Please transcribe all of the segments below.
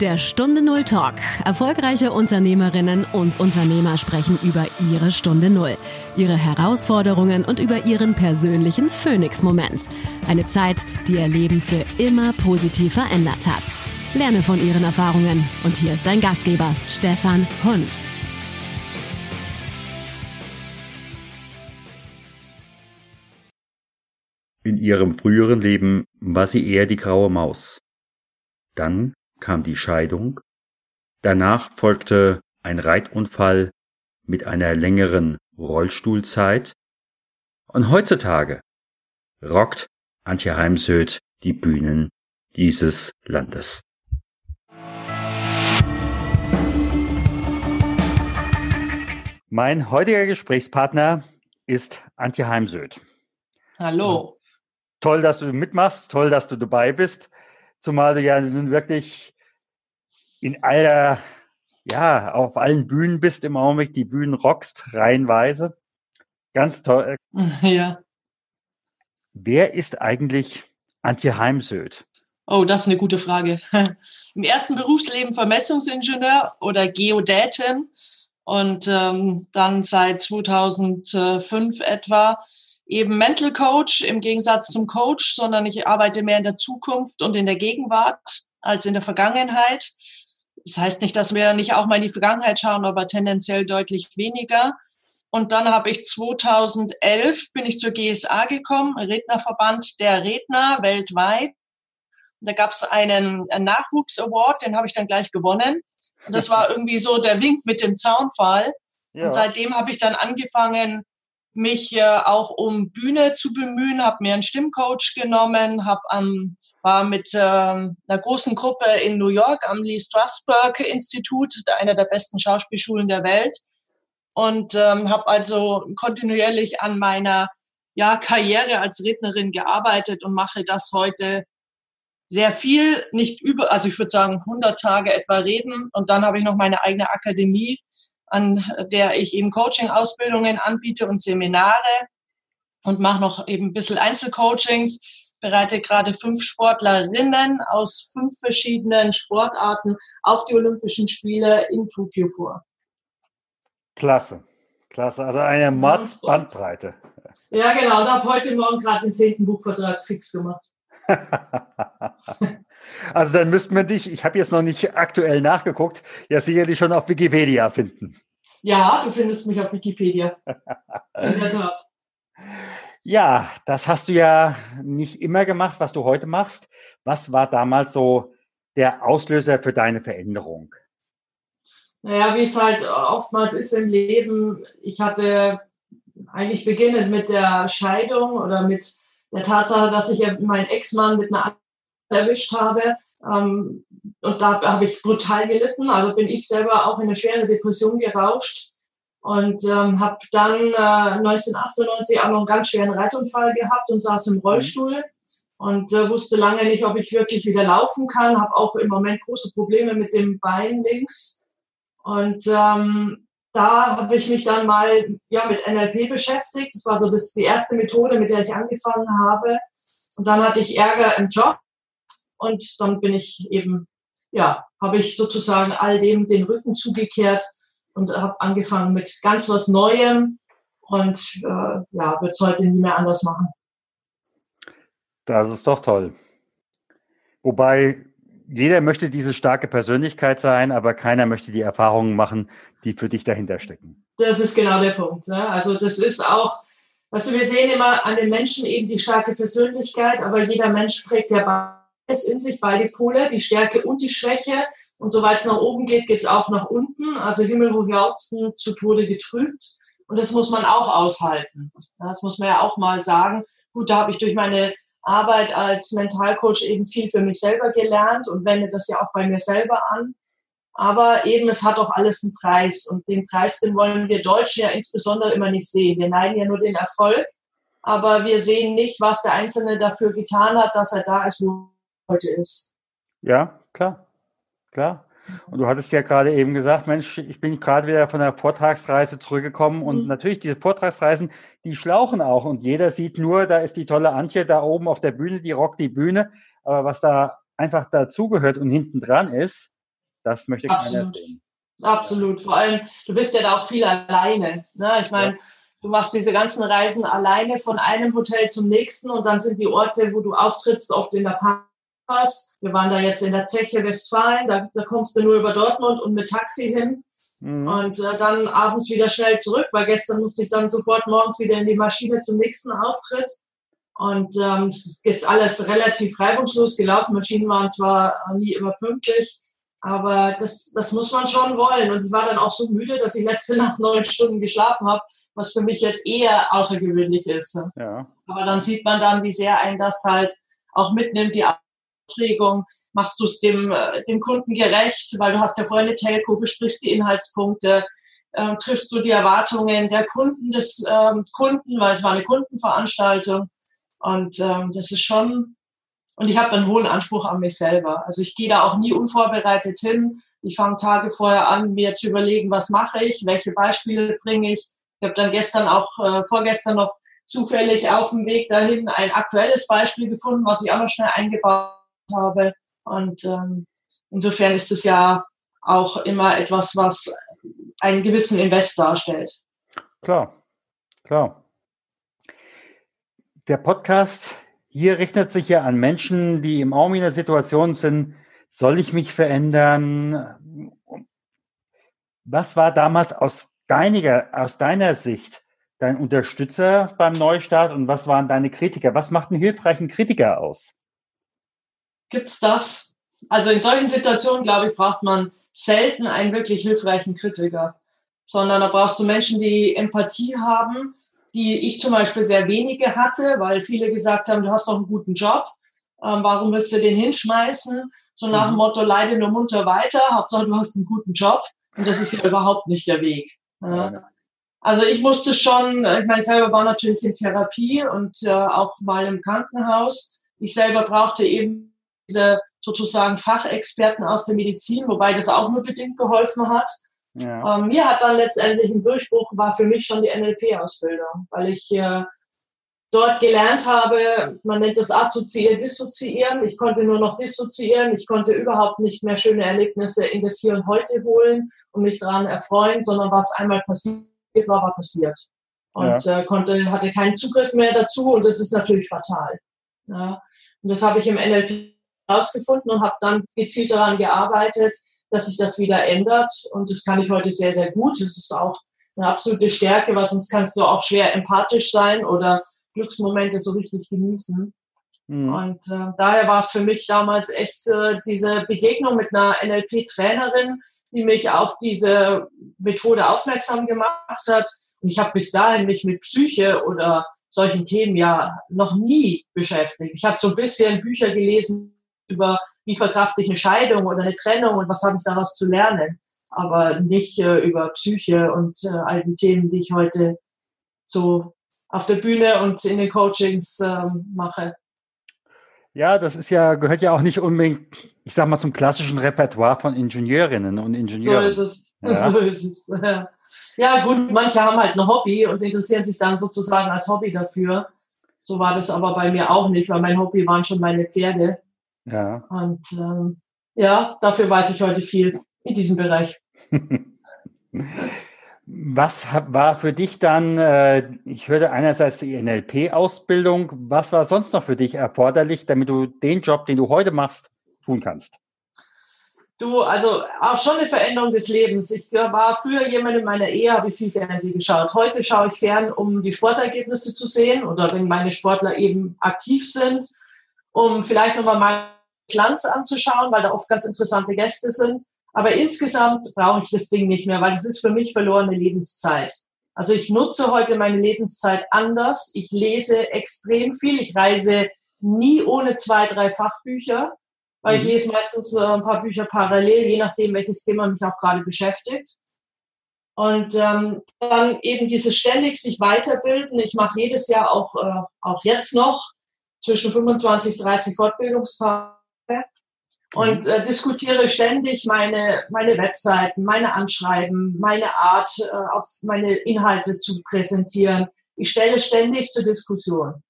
Der Stunde Null Talk. Erfolgreiche Unternehmerinnen und Unternehmer sprechen über ihre Stunde Null, ihre Herausforderungen und über ihren persönlichen Phoenix-Moment. Eine Zeit, die ihr Leben für immer positiv verändert hat. Lerne von ihren Erfahrungen. Und hier ist dein Gastgeber, Stefan Hund. In ihrem früheren Leben war sie eher die graue Maus. Dann kam die Scheidung, danach folgte ein Reitunfall mit einer längeren Rollstuhlzeit und heutzutage rockt Antje Heimsöth die Bühnen dieses Landes. Mein heutiger Gesprächspartner ist Antje Heimsöth. Hallo. Toll, dass du mitmachst, toll, dass du dabei bist. Zumal du ja nun wirklich in aller, ja, auf allen Bühnen bist im Augenblick, die Bühnen rockst, reihenweise. Ganz toll. Ja. Wer ist eigentlich Antje Heimsöth? Oh, das ist eine gute Frage. Im ersten Berufsleben Vermessungsingenieur oder Geodätin und ähm, dann seit 2005 etwa eben Mental Coach im Gegensatz zum Coach, sondern ich arbeite mehr in der Zukunft und in der Gegenwart als in der Vergangenheit. Das heißt nicht, dass wir nicht auch mal in die Vergangenheit schauen, aber tendenziell deutlich weniger. Und dann habe ich 2011 bin ich zur GSA gekommen, Rednerverband der Redner weltweit. Und da gab es einen, einen Nachwuchs-Award, den habe ich dann gleich gewonnen. Und das war irgendwie so der Wink mit dem Zaunfall. Ja. Und seitdem habe ich dann angefangen, mich äh, auch um Bühne zu bemühen, habe mir einen Stimmcoach genommen, hab, ähm, war mit äh, einer großen Gruppe in New York am Lee Strasberg Institut, einer der besten Schauspielschulen der Welt, und ähm, habe also kontinuierlich an meiner ja, Karriere als Rednerin gearbeitet und mache das heute sehr viel, nicht über, also ich würde sagen 100 Tage etwa reden. Und dann habe ich noch meine eigene Akademie, an der ich eben Coaching-Ausbildungen anbiete und Seminare und mache noch eben ein bisschen Einzelcoachings, bereite gerade fünf Sportlerinnen aus fünf verschiedenen Sportarten auf die Olympischen Spiele in Tokio vor. Klasse, klasse. Also eine Mordsbandbreite. Ja, genau. Ich habe heute Morgen gerade den zehnten Buchvertrag fix gemacht. Also dann müssten wir dich, ich habe jetzt noch nicht aktuell nachgeguckt, ja sicherlich schon auf Wikipedia finden. Ja, du findest mich auf Wikipedia. In der Tat. Ja, das hast du ja nicht immer gemacht, was du heute machst. Was war damals so der Auslöser für deine Veränderung? Naja, wie es halt oftmals ist im Leben, ich hatte eigentlich beginnend mit der Scheidung oder mit der Tatsache, dass ich meinen Ex-Mann mit einer erwischt habe. Ähm, und da habe ich brutal gelitten. Also bin ich selber auch in eine schwere Depression gerauscht und ähm, habe dann äh, 1998 auch noch einen ganz schweren Reitunfall gehabt und saß im Rollstuhl und äh, wusste lange nicht, ob ich wirklich wieder laufen kann. Habe auch im Moment große Probleme mit dem Bein links. Und ähm, da habe ich mich dann mal ja, mit NLP beschäftigt. Das war so das, die erste Methode, mit der ich angefangen habe. Und dann hatte ich Ärger im Job und dann bin ich eben, ja, habe ich sozusagen all dem den Rücken zugekehrt und habe angefangen mit ganz was Neuem und äh, ja, wird es heute nie mehr anders machen. Das ist doch toll. Wobei jeder möchte diese starke Persönlichkeit sein, aber keiner möchte die Erfahrungen machen, die für dich dahinter stecken. Das ist genau der Punkt. Ne? Also das ist auch, was wir sehen immer an den Menschen eben die starke Persönlichkeit, aber jeder Mensch trägt ja es in sich, beide Pole, die Stärke und die Schwäche. Und soweit es nach oben geht, geht es auch nach unten. Also Himmel hoch jauchzen, zu Tode getrübt. Und das muss man auch aushalten. Das muss man ja auch mal sagen. Gut, da habe ich durch meine Arbeit als Mentalcoach eben viel für mich selber gelernt und wende das ja auch bei mir selber an. Aber eben, es hat auch alles einen Preis. Und den Preis, den wollen wir Deutschen ja insbesondere immer nicht sehen. Wir neiden ja nur den Erfolg. Aber wir sehen nicht, was der Einzelne dafür getan hat, dass er da ist, wo heute ist. Ja, klar, klar. Und du hattest ja gerade eben gesagt, Mensch, ich bin gerade wieder von der Vortragsreise zurückgekommen und mhm. natürlich diese Vortragsreisen, die schlauchen auch und jeder sieht nur, da ist die tolle Antje da oben auf der Bühne, die rockt die Bühne, aber was da einfach dazugehört und hinten dran ist, Das möchte Absolut. keiner sehen. Absolut. Vor allem, du bist ja da auch viel alleine. Ne? Ich meine, ja. du machst diese ganzen Reisen alleine von einem Hotel zum nächsten und dann sind die Orte, wo du auftrittst, oft in der Pass. Wir waren da jetzt in der Zeche Westfalen, da, da kommst du nur über Dortmund und mit Taxi hin. Mhm. Und äh, dann abends wieder schnell zurück, weil gestern musste ich dann sofort morgens wieder in die Maschine zum nächsten Auftritt. Und ähm, es ist jetzt alles relativ reibungslos gelaufen. Maschinen waren zwar nie immer pünktlich, aber das, das muss man schon wollen. Und ich war dann auch so müde, dass ich letzte Nacht neun Stunden geschlafen habe, was für mich jetzt eher außergewöhnlich ist. Ja. Aber dann sieht man dann, wie sehr ein das halt auch mitnimmt, die Aufregung. Machst du es dem, äh, dem Kunden gerecht, weil du hast ja vorher eine Telco, besprichst die Inhaltspunkte, äh, triffst du die Erwartungen der Kunden des ähm, Kunden, weil es war eine Kundenveranstaltung. Und ähm, das ist schon und ich habe einen hohen Anspruch an mich selber. Also ich gehe da auch nie unvorbereitet hin. Ich fange Tage vorher an, mir zu überlegen, was mache ich, welche Beispiele bringe ich. Ich habe dann gestern auch, äh, vorgestern noch zufällig auf dem Weg dahin ein aktuelles Beispiel gefunden, was ich auch noch schnell eingebaut habe. Und ähm, insofern ist es ja auch immer etwas, was einen gewissen Invest darstellt. Klar, klar. Der Podcast hier richtet sich ja an Menschen, die im Augenblick in der Situation sind, soll ich mich verändern? Was war damals aus deiner, aus deiner Sicht dein Unterstützer beim Neustart und was waren deine Kritiker? Was macht einen hilfreichen Kritiker aus? Gibt's das? Also in solchen Situationen, glaube ich, braucht man selten einen wirklich hilfreichen Kritiker, sondern da brauchst du Menschen, die Empathie haben, die ich zum Beispiel sehr wenige hatte, weil viele gesagt haben, du hast doch einen guten Job, ähm, warum willst du den hinschmeißen? So nach dem mhm. Motto, leide nur munter weiter, Hauptsache du hast einen guten Job. Und das ist ja überhaupt nicht der Weg. Ja. Also ich musste schon, ich meine, selber war natürlich in Therapie und äh, auch mal im Krankenhaus. Ich selber brauchte eben diese sozusagen Fachexperten aus der Medizin, wobei das auch nur bedingt geholfen hat. Ja. Ähm, mir hat dann letztendlich ein Durchbruch, war für mich schon die NLP-Ausbildung, weil ich äh, dort gelernt habe, man nennt das assoziieren, dissoziieren. Ich konnte nur noch dissoziieren. Ich konnte überhaupt nicht mehr schöne Erlebnisse in das Hier und Heute holen und mich daran erfreuen, sondern was einmal passiert war, war passiert. Und ja. äh, konnte, hatte keinen Zugriff mehr dazu und das ist natürlich fatal. Ja. Und das habe ich im NLP herausgefunden und habe dann gezielt daran gearbeitet, dass sich das wieder ändert. Und das kann ich heute sehr, sehr gut. Das ist auch eine absolute Stärke, weil sonst kannst du auch schwer empathisch sein oder Glücksmomente so richtig genießen. Mhm. Und äh, daher war es für mich damals echt äh, diese Begegnung mit einer NLP-Trainerin, die mich auf diese Methode aufmerksam gemacht hat. Und ich habe bis dahin mich mit Psyche oder solchen Themen ja noch nie beschäftigt. Ich habe so ein bisschen Bücher gelesen über wie verkrafte ich eine Scheidung oder eine Trennung und was habe ich daraus zu lernen. Aber nicht äh, über Psyche und äh, all die Themen, die ich heute so auf der Bühne und in den Coachings ähm, mache. Ja, das ist ja, gehört ja auch nicht unbedingt, ich sag mal, zum klassischen Repertoire von Ingenieurinnen und Ingenieuren. So ist es. Ja. So ist es. Ja, gut, manche haben halt ein Hobby und interessieren sich dann sozusagen als Hobby dafür. So war das aber bei mir auch nicht, weil mein Hobby waren schon meine Pferde. Ja. Und ähm, ja, dafür weiß ich heute viel in diesem Bereich. Was war für dich dann, äh, ich hörte einerseits die NLP-Ausbildung, was war sonst noch für dich erforderlich, damit du den Job, den du heute machst, tun kannst? Du, also auch schon eine Veränderung des Lebens. Ich war früher jemand in meiner Ehe, habe ich viel Fernsehen geschaut. Heute schaue ich fern, um die Sportergebnisse zu sehen oder wenn meine Sportler eben aktiv sind, um vielleicht nochmal Glanz anzuschauen, weil da oft ganz interessante Gäste sind. Aber insgesamt brauche ich das Ding nicht mehr, weil das ist für mich verlorene Lebenszeit. Also ich nutze heute meine Lebenszeit anders. Ich lese extrem viel. Ich reise nie ohne zwei, drei Fachbücher, weil mhm. ich lese meistens äh, ein paar Bücher parallel, je nachdem, welches Thema mich auch gerade beschäftigt. Und ähm, dann eben dieses ständig sich weiterbilden. Ich mache jedes Jahr auch, äh, auch jetzt noch zwischen 25, 30 Fortbildungstage und äh, diskutiere ständig meine, meine Webseiten, meine Anschreiben, meine Art, äh, auf meine Inhalte zu präsentieren. Ich stelle ständig zur Diskussion.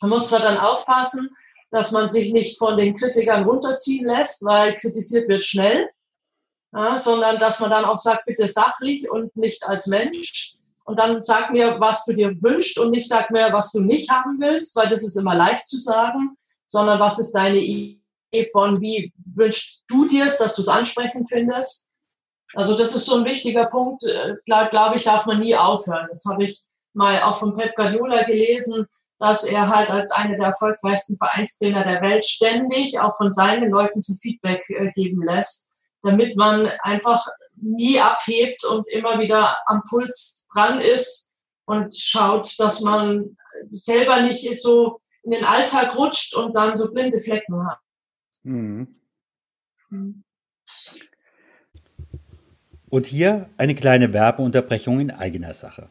Man muss zwar dann aufpassen, dass man sich nicht von den Kritikern runterziehen lässt, weil kritisiert wird schnell. ja, sondern dass man dann auch sagt, bitte sachlich und nicht als Mensch. Und dann sag mir, was du dir wünschst und nicht sag mir, was du nicht haben willst, weil das ist immer leicht zu sagen, sondern was ist deine Idee von, wie wünschst du dir es, dass du es ansprechend findest. Also das ist so ein wichtiger Punkt, äh, glaube glaub ich, darf man nie aufhören. Das habe ich mal auch von Pep Guardiola gelesen, dass er halt als einer der erfolgreichsten Vereinstrainer der Welt ständig auch von seinen Leuten zum Feedback äh, geben lässt, damit man einfach nie abhebt und immer wieder am Puls dran ist und schaut, dass man selber nicht so in den Alltag rutscht und dann so blinde Flecken hat. Mhm. mhm. Und hier eine kleine Werbeunterbrechung in eigener Sache.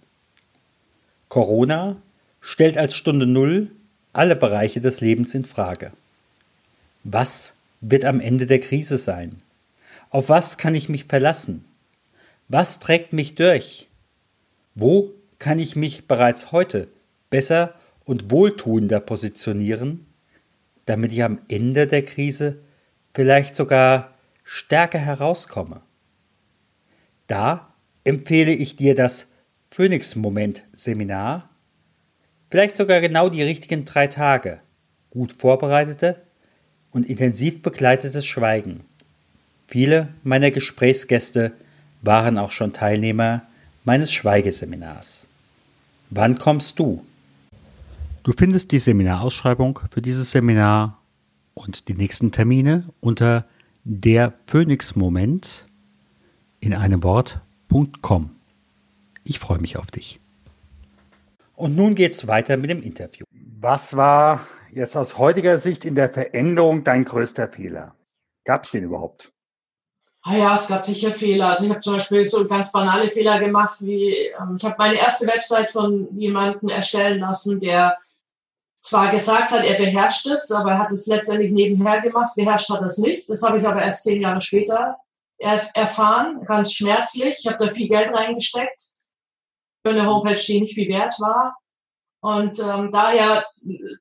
Corona stellt als Stunde Null alle Bereiche des Lebens in Frage. Was wird am Ende der Krise sein? Auf was kann ich mich verlassen? Was trägt mich durch? Wo kann ich mich bereits heute besser und wohltuender positionieren, damit ich am Ende der Krise vielleicht sogar stärker herauskomme? Da empfehle ich dir das Phoenix-Moment-Seminar. Vielleicht sogar genau die richtigen drei Tage. Gut vorbereitete und intensiv begleitetes Schweigen. Viele meiner Gesprächsgäste waren auch schon Teilnehmer meines Schweigeseminars. Wann kommst du? Du findest die Seminarausschreibung für dieses Seminar und die nächsten Termine unter der Phoenix Moment in einem Wort.com. Ich freue mich auf dich. Und nun geht's weiter mit dem Interview. Was war jetzt aus heutiger Sicht in der Veränderung dein größter Fehler? Gab es den überhaupt? Ah ja, es gab sicher Fehler. Also ich habe zum Beispiel so ganz banale Fehler gemacht, wie ähm, ich habe meine erste Website von jemandem erstellen lassen, der zwar gesagt hat, er beherrscht es, aber er hat es letztendlich nebenher gemacht. Beherrscht hat er es nicht. Das habe ich aber erst zehn Jahre später erfahren, ganz schmerzlich. Ich habe da viel Geld reingesteckt für eine Homepage, die nicht viel wert war. Und ähm, daher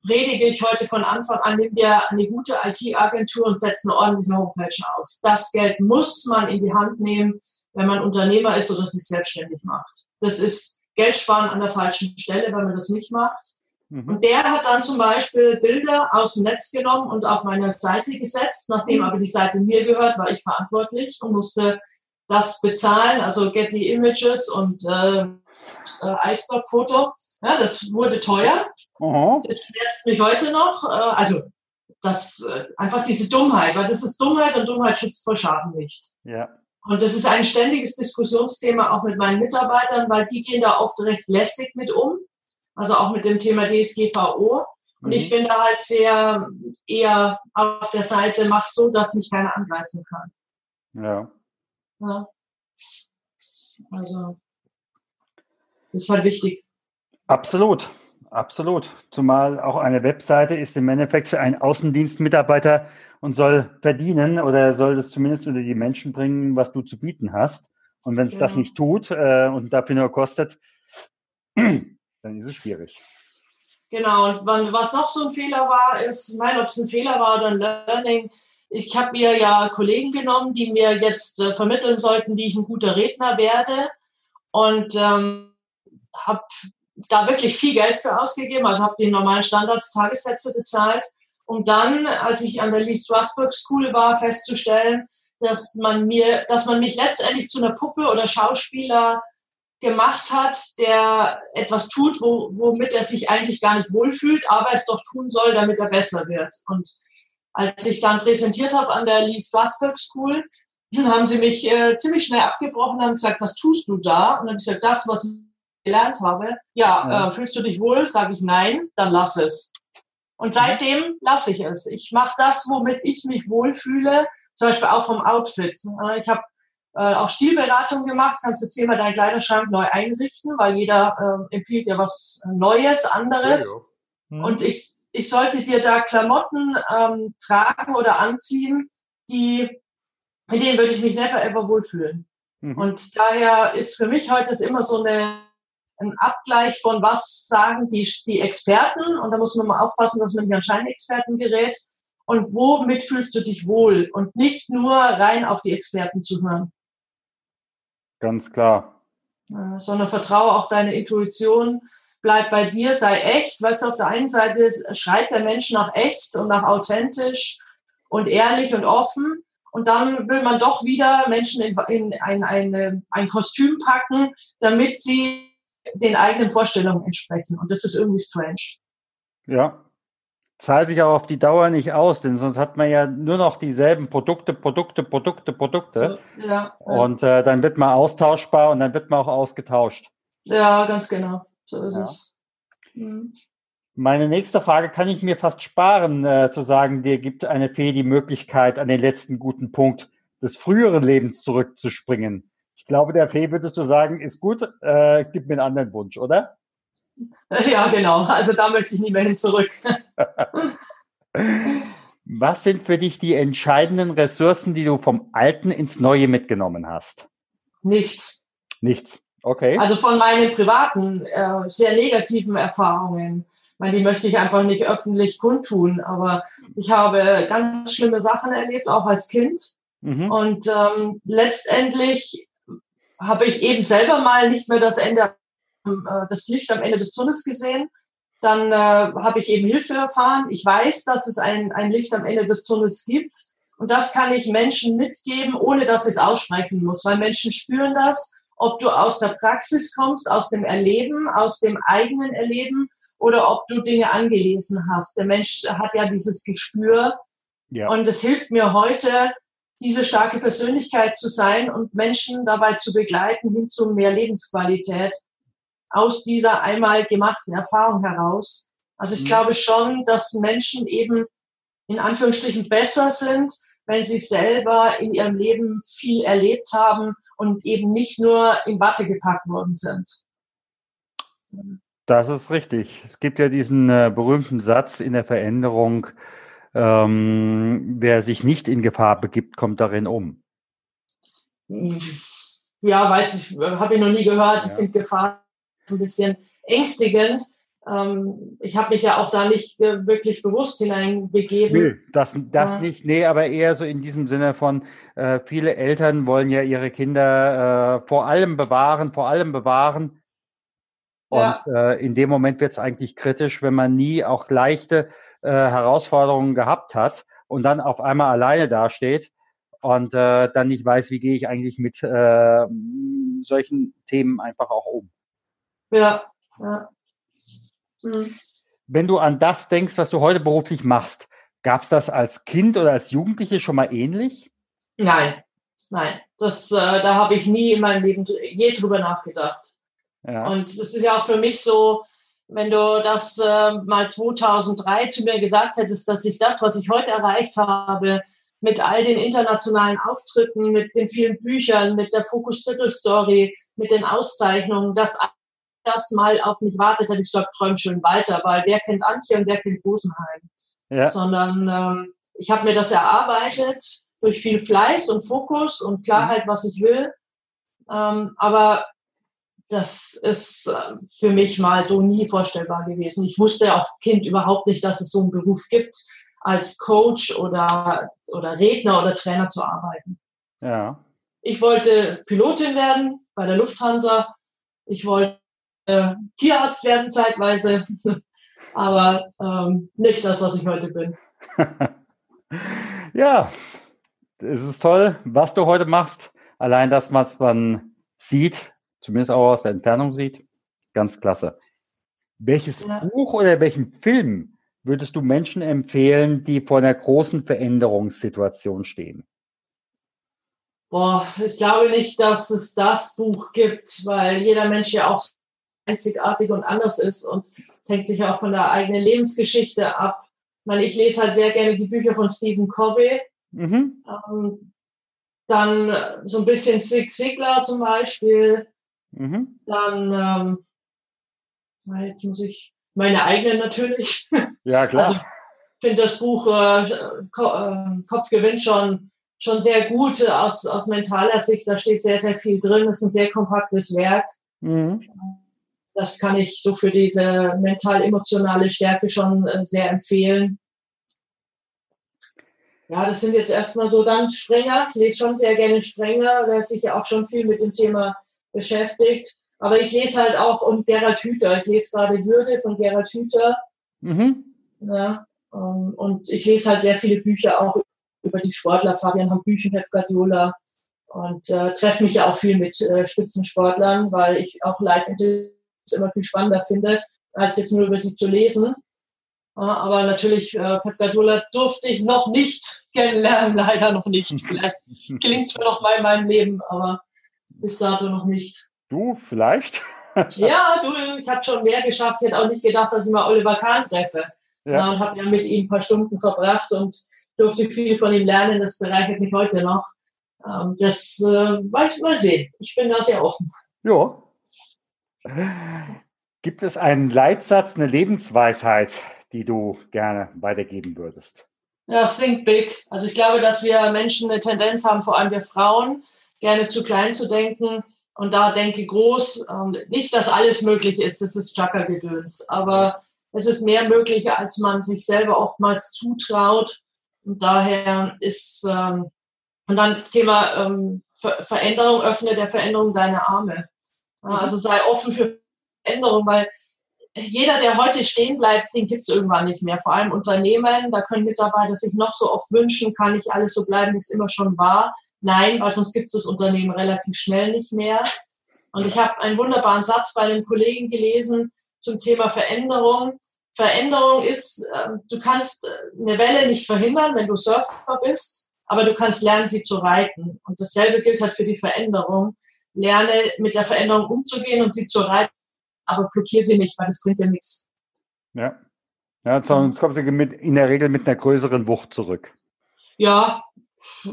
predige ich heute von Anfang an, nimm dir eine gute IT-Agentur und setz eine ordentliche Homepage auf. Das Geld muss man in die Hand nehmen, wenn man Unternehmer ist oder sich selbstständig macht. Das ist Geld sparen an der falschen Stelle, wenn man das nicht macht. Mhm. Und der hat dann zum Beispiel Bilder aus dem Netz genommen und auf meine Seite gesetzt. Nachdem aber die Seite mir gehört, war ich verantwortlich und musste das bezahlen, also Getty Images und äh, äh, iStock-Foto. Ja, das wurde teuer. Aha. Das schmerzt mich heute noch. Äh, also das äh, einfach diese Dummheit, weil das ist Dummheit und Dummheit schützt vor Schaden nicht. Ja. Und das ist ein ständiges Diskussionsthema auch mit meinen Mitarbeitern, weil die gehen da oft recht lässig mit um also auch mit dem Thema DSGVO. Und mhm. ich bin da halt sehr eher auf der Seite, mach so, dass mich keiner angreifen kann. Ja. ja. Also, das ist halt wichtig. Absolut, absolut. Zumal auch eine Webseite ist im Endeffekt ein Außendienstmitarbeiter und soll verdienen oder soll es zumindest unter die Menschen bringen, was du zu bieten hast. Und wenn es ja. das nicht tut äh, und dafür nur kostet, dann ist es schwierig. Genau, und was noch so ein Fehler war, ist, ich meine, ob es ein Fehler war oder ein Learning, ich habe mir ja Kollegen genommen, die mir jetzt äh, vermitteln sollten, wie ich ein guter Redner werde und ähm, habe da wirklich viel Geld für ausgegeben, also habe die normalen Standard-Tagessätze bezahlt, um dann, als ich an der Lee Strasberg School war, festzustellen, dass man mir, dass man mich letztendlich zu einer Puppe oder Schauspieler gemacht hat, der etwas tut, wo, womit er sich eigentlich gar nicht wohlfühlt, aber es doch tun soll, damit er besser wird. Und als ich dann präsentiert habe an der Lee Strasberg School, haben sie mich äh, ziemlich schnell abgebrochen und haben gesagt, was tust du da? Und dann habe ich gesagt, das, was ich gelernt habe. Ja, ja. Äh, fühlst du dich wohl? Sage ich nein, dann lass es. Und seitdem lasse ich es. Ich mache das, womit ich mich wohlfühle, zum Beispiel auch vom Outfit. Äh, ich habe äh, auch Stilberatung gemacht, kannst du zehnmal deinen Kleiderschrank neu einrichten, weil jeder äh, empfiehlt dir was Neues, anderes. Ja, ja. Und ich, ich sollte dir da Klamotten ähm, tragen oder anziehen, die, in denen würde ich mich never ever wohlfühlen. Mhm. Und daher ist für mich heute ist immer so eine, ein Abgleich von was sagen die, die Experten. Und da muss man mal aufpassen, dass man nicht an Scheinexperten gerät und womit fühlst du dich wohl und nicht nur rein auf die Experten zu hören. Ganz klar. Sondern vertraue auch deine Intuition, bleib bei dir, sei echt. Weißt du, auf der einen Seite schreit der Mensch nach echt und nach authentisch und ehrlich und offen. Und dann will man doch wieder Menschen in, in ein, ein, ein Kostüm packen, damit sie den eigenen Vorstellungen entsprechen. Und das ist irgendwie strange. Ja, zahlt sich auch auf die Dauer nicht aus, denn sonst hat man ja nur noch dieselben Produkte, Produkte, Produkte, Produkte. Ja. Und äh, dann wird man austauschbar und dann wird man auch ausgetauscht. Ja, ganz genau. So ist ja. es. Mhm. Meine nächste Frage kann ich mir fast sparen, äh, zu sagen, dir gibt eine Fee die Möglichkeit, an den letzten guten Punkt des früheren Lebens zurückzuspringen. Ich glaube, der Fee würdest du sagen, ist gut, äh, gib mir einen anderen Wunsch, oder? Ja, genau. Also da möchte ich nie mehr hin zurück. Was sind für dich die entscheidenden Ressourcen, die du vom Alten ins Neue mitgenommen hast? Nichts. Nichts. Okay. Also von meinen privaten, äh, sehr negativen Erfahrungen meine, die möchte ich einfach nicht öffentlich kundtun, aber ich habe ganz schlimme Sachen erlebt, auch als Kind. Mhm. Und ähm, letztendlich habe ich eben selber mal nicht mehr das Ende, äh, das Licht am Ende des Tunnels gesehen. Dann äh, habe ich eben Hilfe erfahren. Ich weiß, dass es ein, ein Licht am Ende des Tunnels gibt. Und das kann ich Menschen mitgeben, ohne dass ich es aussprechen muss, weil Menschen spüren das, ob du aus der Praxis kommst, aus dem Erleben, aus dem eigenen Erleben oder ob du Dinge angelesen hast. Der Mensch hat ja dieses Gespür. Ja. Und es hilft mir heute, diese starke Persönlichkeit zu sein und Menschen dabei zu begleiten hin zu mehr Lebensqualität aus dieser einmal gemachten Erfahrung heraus. Also ich mhm. glaube schon, dass Menschen eben in Anführungsstrichen besser sind, wenn sie selber in ihrem Leben viel erlebt haben und eben nicht nur in Watte gepackt worden sind. Das ist richtig. Es gibt ja diesen äh, berühmten Satz in der Veränderung, ähm, wer sich nicht in Gefahr begibt, kommt darin um. Ja, weiß ich, habe ich noch nie gehört. Ja. Ich finde Gefahr ein bisschen ängstigend. Ähm, ich habe mich ja auch da nicht äh, wirklich bewusst hineinbegeben. Nee, das, das äh, nicht, nee, aber eher so in diesem Sinne von, äh, viele Eltern wollen ja ihre Kinder äh, vor allem bewahren, vor allem bewahren und ja. äh, in dem Moment wird es eigentlich kritisch, wenn man nie auch leichte äh, Herausforderungen gehabt hat und dann auf einmal alleine dasteht und dann nicht weiß, wie gehe ich eigentlich mit solchen Themen einfach auch um. Ja, ja. Mhm. Wenn du an das denkst, was du heute beruflich machst, gab es das als Kind oder als Jugendliche schon mal ähnlich? Nein, nein. Das, äh, da habe ich nie in meinem Leben je drüber nachgedacht. Ja. Und das ist ja auch für mich so, wenn du das äh, mal 2003 zu mir gesagt hättest, dass ich das, was ich heute erreicht habe, mit all den internationalen Auftritten, mit den vielen Büchern, mit der Focus Title Story, mit den Auszeichnungen, dass das mal auf mich wartet, hätte ich gesagt, träum schön weiter, weil wer kennt Antje und wer kennt Rosenheim? Ja. Sondern ähm, ich habe mir das erarbeitet durch viel Fleiß und Fokus und Klarheit, was ich will. Ähm, aber das ist äh, für mich mal so nie vorstellbar gewesen. Ich wusste auch Kind überhaupt nicht, dass es so einen Beruf gibt, als Coach oder, oder Redner oder Trainer zu arbeiten. Ja. Ich wollte Pilotin werden bei der Lufthansa. Ich wollte äh, Tierarzt werden zeitweise, aber ähm, nicht das, was ich heute bin. ja, es ist toll, was du heute machst. Allein das, was man sieht, zumindest auch aus der Entfernung sieht. Ganz klasse. Welches ja. Buch oder welchen Film würdest du Menschen empfehlen, die vor einer großen Veränderungssituation stehen? Boah, ich glaube nicht, dass es das Buch gibt, weil jeder Mensch ja auch einzigartig und anders ist und es hängt sich auch von der eigenen Lebensgeschichte ab. Ich, meine, ich lese halt sehr gerne die Bücher von Stephen Covey. Mhm. Ähm, dann so ein bisschen Zig Ziglar zum Beispiel. Mhm. Dann, ähm, jetzt muss ich, meine eigene natürlich. Ja, klar. Also, ich finde das Buch äh, Ko äh, Kopfgewinn schon, schon sehr gut aus, aus mentaler Sicht. Da steht sehr, sehr viel drin. Es ist ein sehr kompaktes Werk. Mhm. Das kann ich so für diese mental-emotionale Stärke schon äh, sehr empfehlen. Ja, das sind jetzt erstmal so dann Sprenger. Ich lese schon sehr gerne Sprenger, der sich ja auch schon viel mit dem Thema beschäftigt. Aber ich lese halt auch und Gerhard Hüther. Ich lese gerade Würde von Gerhard Hüther. Mhm. Ja, ähm, und ich lese halt sehr viele Bücher auch über die Sportler, Fabian Hambüchen, Pep Guardiola. Und äh, treffe mich ja auch viel mit äh, Spitzensportlern, weil ich auch live immer viel spannender finde, als jetzt nur über sie zu lesen. Aber natürlich, äh, Pep Guardiola durfte ich noch nicht kennenlernen, leider noch nicht. Vielleicht gelingt es mir noch mal in meinem Leben, aber bis dato noch nicht. Du, vielleicht? ja, du, ich habe schon mehr geschafft. Ich hätte auch nicht gedacht, dass ich mal Oliver Kahn treffe. Ja. Und habe ja mit ihm ein paar Stunden verbracht und durfte viel von ihm lernen. Das bereichert mich heute noch. Ähm, das äh, mal sehen. Ich bin da sehr offen. Ja. Gibt es einen Leitsatz, eine Lebensweisheit, die du gerne weitergeben würdest? Ja, think big. Also ich glaube, dass wir Menschen eine Tendenz haben, vor allem wir Frauen, gerne zu klein zu denken und da denke groß. Ähm, nicht, dass alles möglich ist, das ist Chaka-Gedöns, aber es ist mehr möglich, als man sich selber oftmals zutraut. Und daher ist, ähm, und dann Thema ähm, Ver Veränderung, öffne der Veränderung deine Arme. Ja, also sei offen für Veränderung, weil jeder, der heute stehen bleibt, den gibt es irgendwann nicht mehr. Vor allem Unternehmen, da können Mitarbeiter sich noch so oft wünschen, kann nicht alles so bleiben, wie es immer schon war. Nein, weil sonst gibt es das Unternehmen relativ schnell nicht mehr. Und ich habe einen wunderbaren Satz bei einem Kollegen gelesen zum Thema Veränderung. Veränderung ist, äh, du kannst eine Welle nicht verhindern, wenn du Surfer bist, aber du kannst lernen, sie zu reiten. Und dasselbe gilt halt für die Veränderung. Lerne mit der Veränderung umzugehen und sie zu reiten aber blockiere sie nicht, weil das bringt ja nichts. Ja. Ja, sonst kommt sie mit, in der Regel mit einer größeren Wucht zurück. Ja,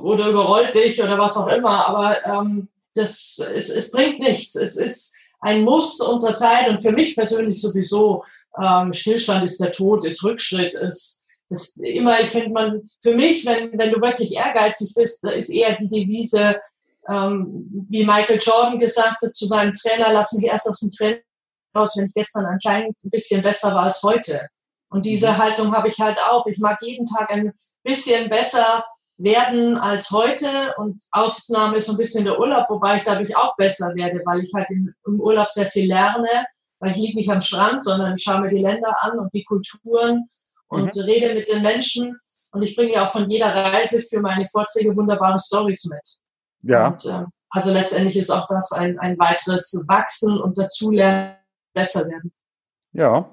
oder überrollt dich oder was auch immer, aber ähm, das, es, es bringt nichts. Es ist ein Muss unserer Zeit und für mich persönlich sowieso. Ähm, Stillstand ist der Tod, ist Rückschritt, ist, ist immer, ich finde man, für mich, wenn, wenn du wirklich ehrgeizig bist, da ist eher die Devise, ähm, wie Michael Jordan gesagt hat zu seinem Trainer, lass mich erst aus dem Training raus, wenn ich gestern ein klein bisschen besser war als heute. Und diese mhm. Haltung habe ich halt auch. Ich mag jeden Tag ein bisschen besser werden als heute. Und Ausnahme ist so ein bisschen der Urlaub, wobei ich dadurch auch besser werde, weil ich halt im, Urlaub sehr viel lerne, weil ich liege nicht am Strand, sondern ich schaue mir die Länder an und die Kulturen und mhm. rede mit den Menschen. Und ich bringe ja auch von jeder Reise für meine Vorträge wunderbare Stories mit. Ja. Und, äh, also letztendlich ist auch das ein, ein weiteres Wachsen und Dazulernen besser werden. Ja.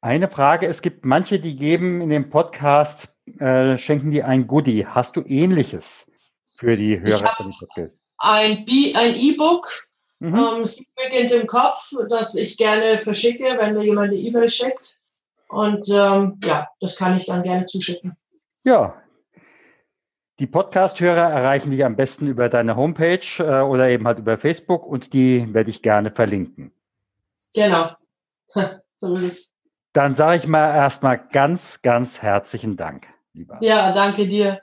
Eine Frage, es gibt manche, die geben in dem Podcast, äh, schenken die ein Goodie. Hast du ähnliches für die Hörer von Podcast? Ein E-Book, mhm. ähm, sie beginnt im Kopf, das ich gerne verschicke, wenn mir jemand eine E-Mail schickt. Und ähm, ja, das kann ich dann gerne zuschicken. Ja, die Podcast-Hörer erreichen dich am besten über deine Homepage äh, oder eben halt über Facebook und die werde ich gerne verlinken. Genau. so ist es. Dann sage ich mal erstmal ganz, ganz herzlichen Dank, lieber. Ja, danke dir.